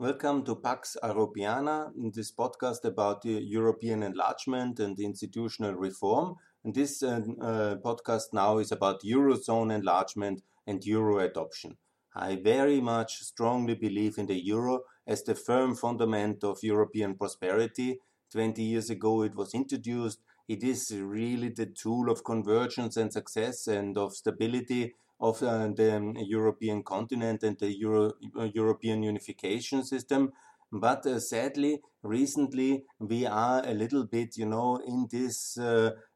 Welcome to Pax Europiana, this podcast about the European enlargement and institutional reform. And this uh, uh, podcast now is about Eurozone enlargement and Euro adoption. I very much strongly believe in the Euro as the firm fundament of European prosperity. 20 years ago it was introduced. It is really the tool of convergence and success and of stability of uh, the um, European continent and the Euro uh, European unification system. But uh, sadly, recently we are a little bit, you know, in this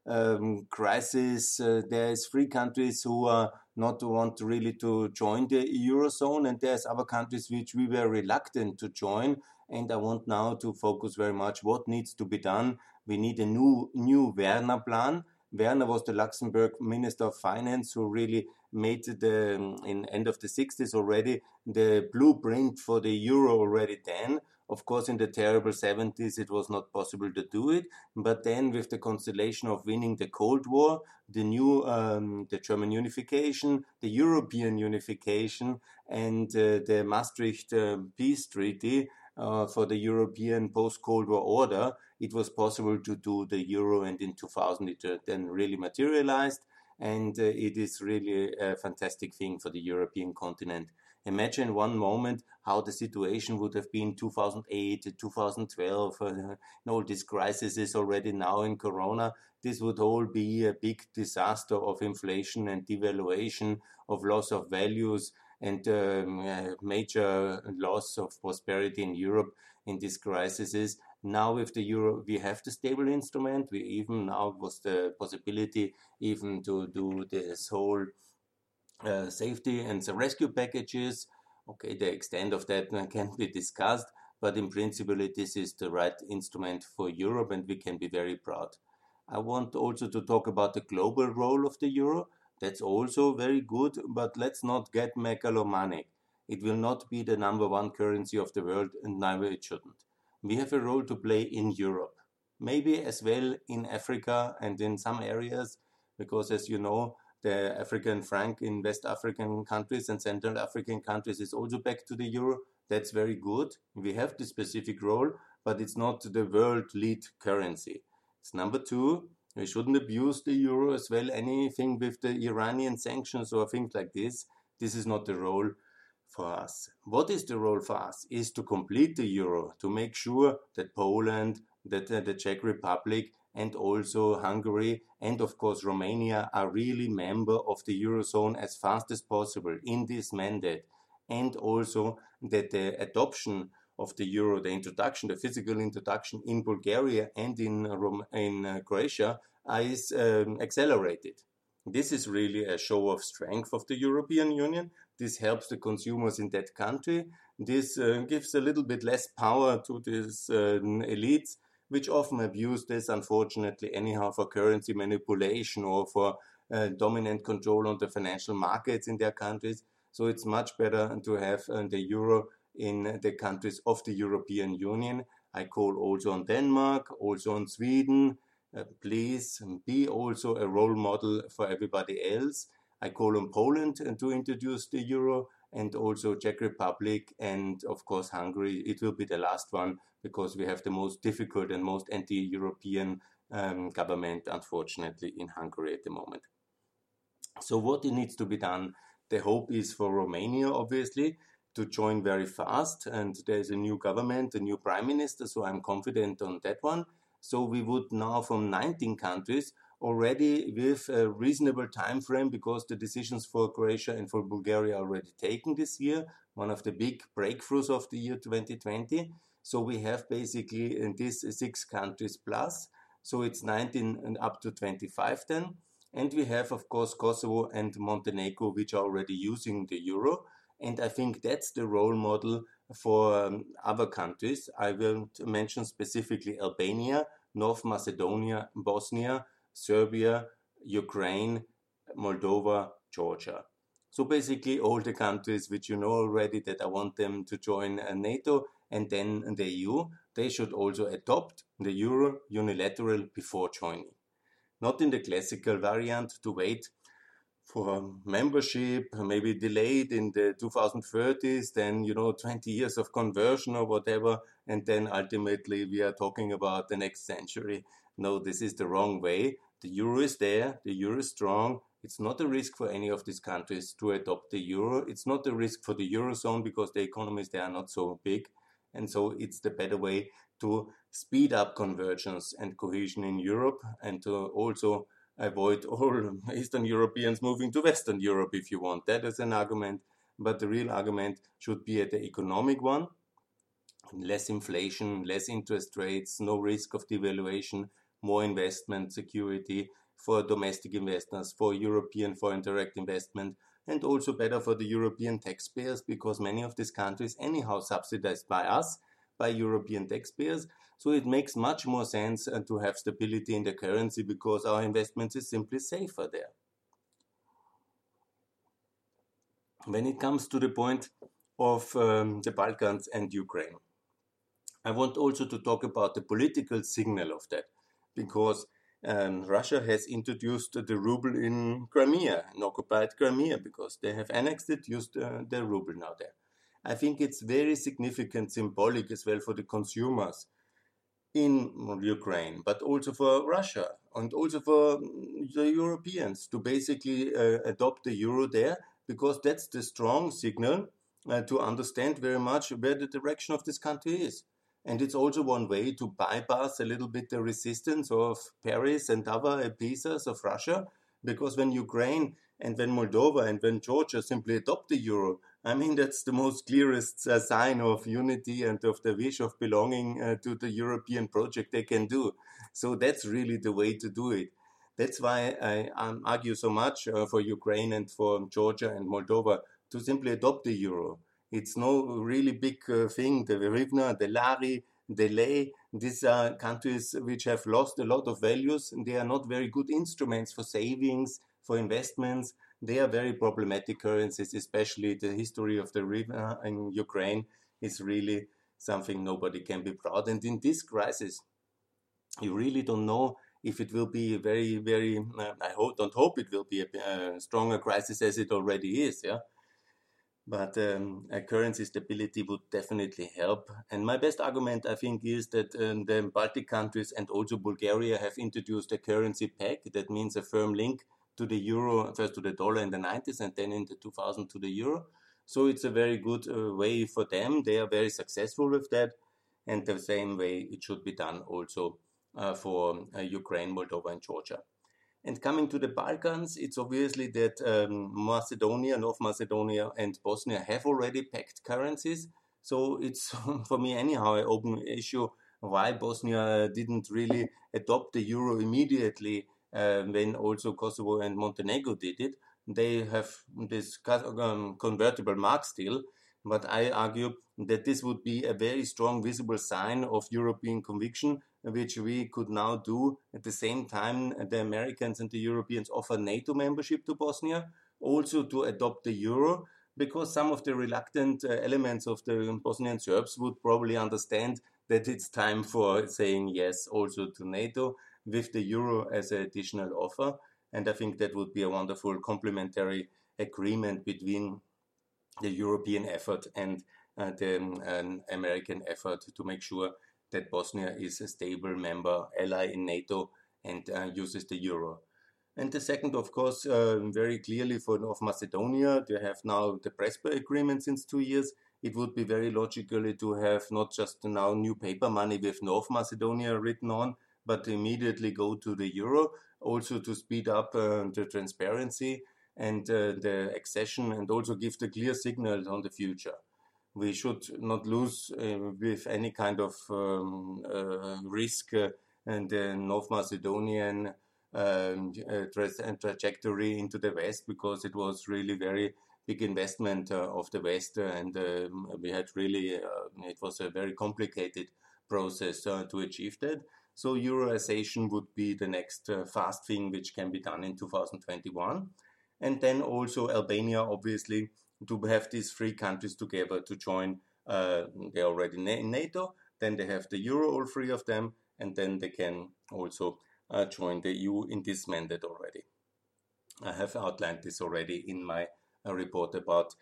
um, crisis. Uh, there's three countries who are not want really to join the eurozone, and there's other countries which we were reluctant to join. And I want now to focus very much what needs to be done. We need a new new Werner plan. Werner was the Luxembourg Minister of Finance who really made the in end of the 60s already the blueprint for the euro already then. Of course in the terrible 70s it was not possible to do it. But then with the constellation of winning the cold war the new um, the german unification the european unification and uh, the maastricht uh, peace treaty uh, for the European post-Cold War order, it was possible to do the euro, and in 2000 it uh, then really materialized and uh, it is really a fantastic thing for the European continent. Imagine one moment how the situation would have been 2008, 2012, uh, all this crisis is already now in Corona. This would all be a big disaster of inflation and devaluation, of loss of values, and um, uh, major loss of prosperity in Europe in this crisis is Now with the euro, we have the stable instrument. We even now was the possibility even to do this whole uh, safety and the rescue packages. Okay, the extent of that can be discussed, but in principle, this is the right instrument for Europe, and we can be very proud. I want also to talk about the global role of the euro. That's also very good, but let's not get megalomaniac. It will not be the number one currency of the world, and neither it shouldn't we have a role to play in Europe, maybe as well in Africa and in some areas, because as you know, the African franc in West African countries and Central African countries is also back to the euro. That's very good. We have the specific role, but it's not the world lead currency. It's number two. We shouldn't abuse the euro as well. Anything with the Iranian sanctions or things like this. This is not the role for us. What is the role for us? Is to complete the euro, to make sure that Poland, that uh, the Czech Republic, and also Hungary and of course Romania are really member of the eurozone as fast as possible in this mandate, and also that the adoption of the euro, the introduction, the physical introduction in Bulgaria and in Rome, in uh, Croatia is um, accelerated. This is really a show of strength of the European Union this helps the consumers in that country. This uh, gives a little bit less power to these uh, elites, which often abuse this, unfortunately, anyhow, for currency manipulation or for uh, dominant control on the financial markets in their countries. So it's much better to have uh, the euro in the countries of the European Union. I call also on Denmark, also on Sweden. Uh, please be also a role model for everybody else. I call on Poland to introduce the euro and also Czech Republic and of course Hungary. It will be the last one because we have the most difficult and most anti-European um, government, unfortunately, in Hungary at the moment. So what needs to be done? The hope is for Romania, obviously, to join very fast. And there's a new government, a new prime minister, so I'm confident on that one. So we would now, from 19 countries, already with a reasonable time frame because the decisions for Croatia and for Bulgaria are already taken this year, one of the big breakthroughs of the year 2020. So we have basically in these six countries plus, so it's 19 and up to 25 then. And we have, of course, Kosovo and Montenegro, which are already using the euro. And I think that's the role model for um, other countries. I will mention specifically Albania, North Macedonia, Bosnia, Serbia, Ukraine, Moldova, Georgia. So basically all the countries which you know already that I want them to join uh, NATO and then the EU, they should also adopt the euro unilateral before joining. Not in the classical variant to wait for membership, maybe delayed in the 2030s, then, you know, 20 years of conversion or whatever. And then ultimately we are talking about the next century. No, this is the wrong way. The euro is there, the euro is strong. It's not a risk for any of these countries to adopt the euro. It's not a risk for the eurozone because the economies there are not so big. And so it's the better way to speed up convergence and cohesion in Europe and to also avoid all Eastern Europeans moving to Western Europe if you want. that as an argument. But the real argument should be at the economic one less inflation, less interest rates, no risk of devaluation, more investment security for domestic investors, for European foreign direct investment, and also better for the European taxpayers because many of these countries anyhow subsidized by us, by European taxpayers. So it makes much more sense uh, to have stability in the currency because our investments is simply safer there. When it comes to the point of um, the Balkans and Ukraine, I want also to talk about the political signal of that because um, Russia has introduced the ruble in Crimea, in occupied Crimea, because they have annexed it, used uh, the ruble now there. I think it's very significant, symbolic as well for the consumers in Ukraine, but also for Russia and also for the Europeans to basically uh, adopt the euro there because that's the strong signal uh, to understand very much where the direction of this country is. And it's also one way to bypass a little bit the resistance of Paris and other pieces of Russia, because when Ukraine and when Moldova and when Georgia simply adopt the euro, I mean, that's the most clearest uh, sign of unity and of the wish of belonging uh, to the European project they can do. So that's really the way to do it. That's why I um, argue so much uh, for Ukraine and for Georgia and Moldova to simply adopt the euro. It's no really big uh, thing. The hryvnia, the lari, the lei, these are countries which have lost a lot of values and they are not very good instruments for savings, for investments they are very problematic currencies, especially the history of the hryvnia in Ukraine is really something nobody can be proud. And in this crisis, you really don't know if it will be a very, very, uh, I hope, don't hope it will be a, a, stronger crisis as it already is, yeah. But um, a currency stability would definitely help. And my best argument, I think, is that um, the Baltic countries and also Bulgaria have introduced a currency peg. That means a firm link to the euro, first to the dollar in the 90s and then in the 2000 to the euro. So it's a very good uh, way for them. They are very successful with that. And the same way it should be done also uh, for uh, Ukraine, Moldova, and Georgia. And coming to the Balkans, it's obviously that um, Macedonia, North Macedonia, and Bosnia have already pegged currencies. So it's for me anyhow an open issue why Bosnia didn't really adopt the euro immediately when also Kosovo and Montenegro did it. They have this um, convertible mark still, but I argue that this would be a very strong visible sign of European conviction, which we could now do at the same time. The Americans and the Europeans offer NATO membership to Bosnia, also to adopt the euro, because some of the reluctant uh, elements of the Bosnian Serbs would probably understand that it's time for saying yes also to NATO with the euro as an additional offer. And I think that would be a wonderful complementary agreement between the European effort and uh, the um, American effort to make sure that Bosnia is a stable member, ally in NATO, and uh, uses the euro. And the second, of course, uh, very clearly for North Macedonia, they have now the Prespa agreement since two years. It would be very logically to have not just now new paper money with North Macedonia written on, but immediately go to the euro, also to speed up uh, the transparency and uh, the accession, and also give the clear signal on the future. We should not lose uh, with any kind of um, uh, risk uh, and the North Macedonian um, uh, tra trajectory into the West because it was really very big investment of the West, and um, we had really it was a very complicated process to achieve that. So Euroization would be the next uh, fast thing which can be done in 2021. And then also Albania, obviously, to have these three countries together to join. Uh, they're already in NATO. Then they have the euro, all three of them, and then they can also uh, join the EU in this mandate already. I have outlined this already in my uh, report about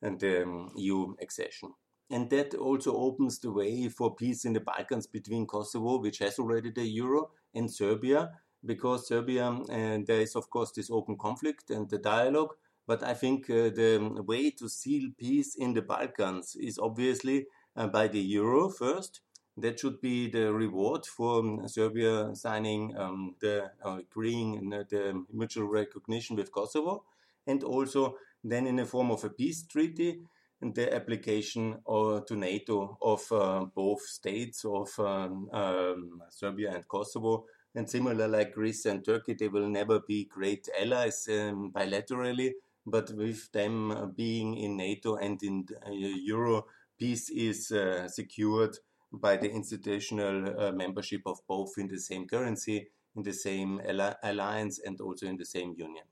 the um, EU accession. And that also opens the way for peace in the Balkans between Kosovo, which has already the euro, and Serbia, because Serbia, there is of course this open conflict and the dialogue. But I think uh, the way to seal peace in the Balkans is obviously uh, by the euro first. That should be the reward for um, Serbia signing um, the uh, agreeing the mutual recognition with Kosovo, and also then in the form of a peace treaty the application uh, to NATO of uh, both states of um, um, Serbia and Kosovo. And similar like Greece and Turkey, they will never be great allies um, bilaterally, but with them uh, being in NATO and in uh, Euro, peace is uh, secured by the institutional uh, membership of both in the same currency, in the same alliance, and also in the same union.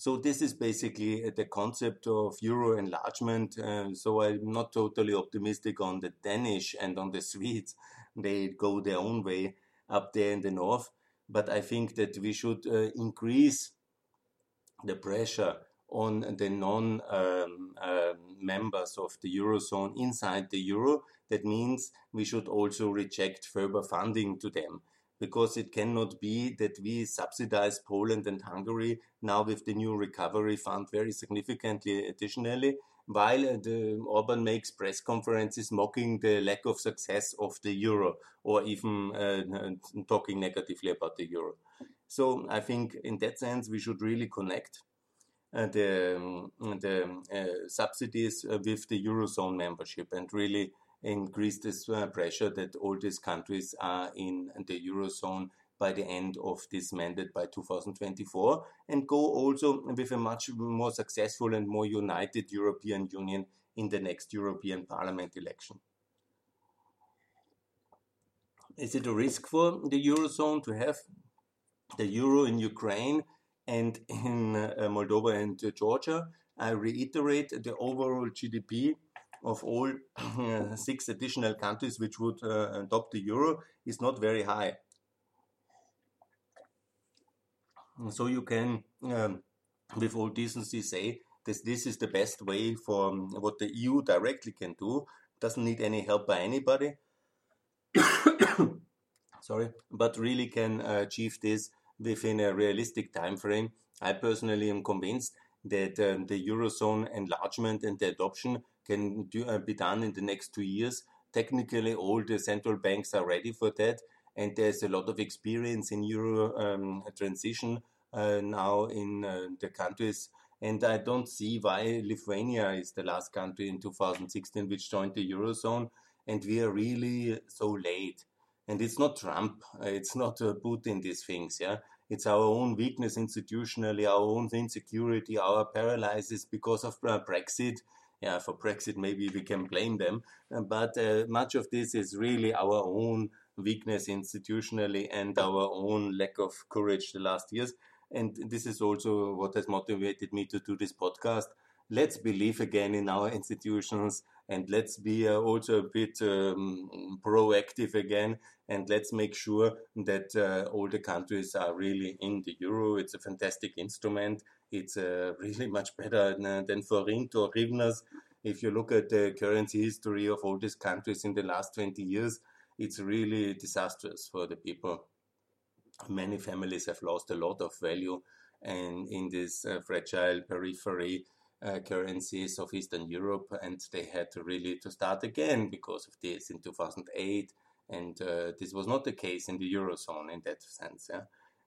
So this is basically uh, the concept of euro enlargement. Uh, so I'm not totally optimistic on the Danish and on the Swedes. They go their own way up there in the north. But I think that we should uh, increase the pressure on the non um, uh, members of the eurozone inside the euro. That means we should also reject further funding to them because it cannot be that we subsidize Poland and Hungary now with the new recovery fund very significantly additionally, while uh, the Orban makes press conferences mocking the lack of success of the euro or even uh, talking negatively about the euro. So I think in that sense we should really connect uh, the, the uh, subsidies uh, with the eurozone membership and really increase this uh, pressure that all these countries are in the eurozone by the end of this mandate by 2024 and go also with a much more successful and more united European Union in the next European Parliament election. Is it a risk for the Eurozone to have the euro in Ukraine and in uh, Moldova and Georgia? I reiterate the overall GDP of all six additional countries which would uh, adopt the euro is not very high. So you can, um, with all decency, say that this is the best way for um, what the EU directly can do. Doesn't need any help by anybody. Sorry, but really can uh, achieve this within a realistic time frame. I personally am convinced that um, the eurozone enlargement and the adoption can do, uh, be done in the next two years. Technically, all the central banks are ready for that, and there's a lot of experience in euro um, transition uh, now in uh, the countries. And I don't see why Lithuania is the last country in 2016 which joined the eurozone, and we are really so late. And it's not Trump, uh, it's not uh, Putin. These things, yeah. It's our own weakness institutionally, our own insecurity, our paralysis because of uh, Brexit yeah, for Brexit, maybe we can blame them. Uh, but uh, much of this is really our own weakness institutionally and our own lack of courage the last years. And this is also what has motivated me to do this podcast. Let's believe again in our institutions and let's be uh, also a bit um, proactive again and let's make sure that uh, all the countries are really in the euro. It's a fantastic instrument it's uh, really much better than forint or. If you look at the currency history of all these countries in the last 20 years, it's really disastrous for the people. Many families have lost a lot of value and in this uh, fragile periphery uh, currencies of Eastern Europe, and they had to really to start again because of this in 2008. And uh, this was not the case in the eurozone in that sense. Yeah?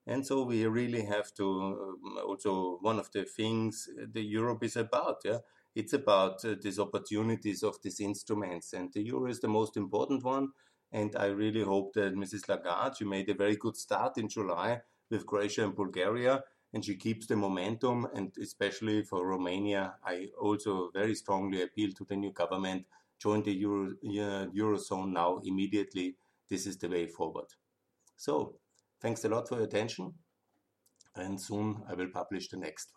And so we really have to um, also one of the things the Europe is about. Yeah, it's about uh, these opportunities of these instruments, and the euro is the most important one. And I really hope that Mrs. Lagarde, she made a very good start in July with Croatia and Bulgaria, and she keeps the momentum. And especially for Romania, I also very strongly appeal to the new government join the Euro, uh, Eurozone now immediately. This is the way forward. So Thanks a lot for your attention. And soon I will publish the next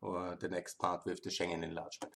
one or the next part with the Schengen enlargement.